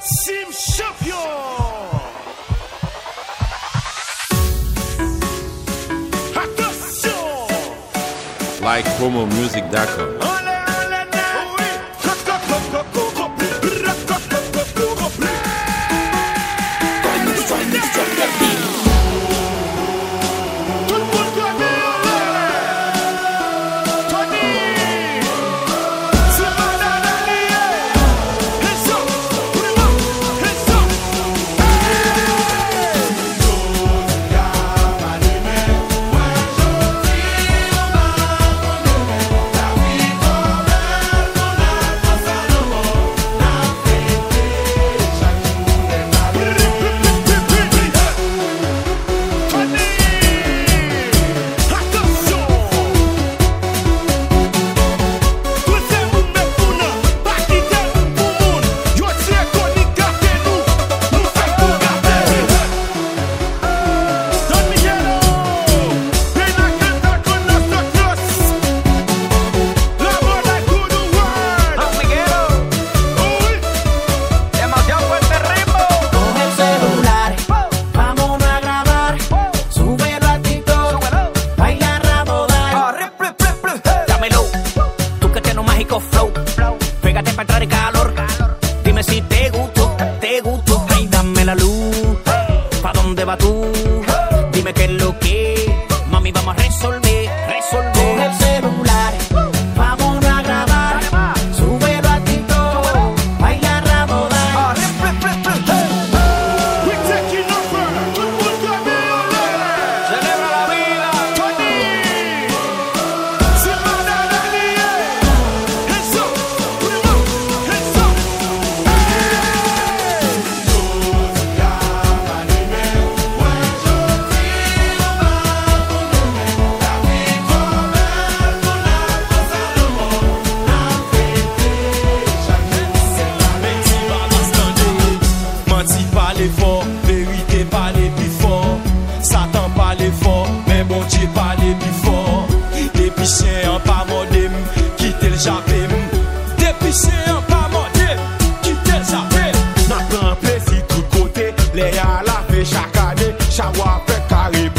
Sim Champion! Music.com. Like promomusic.com lleva tú. chak ane, chawa fe karib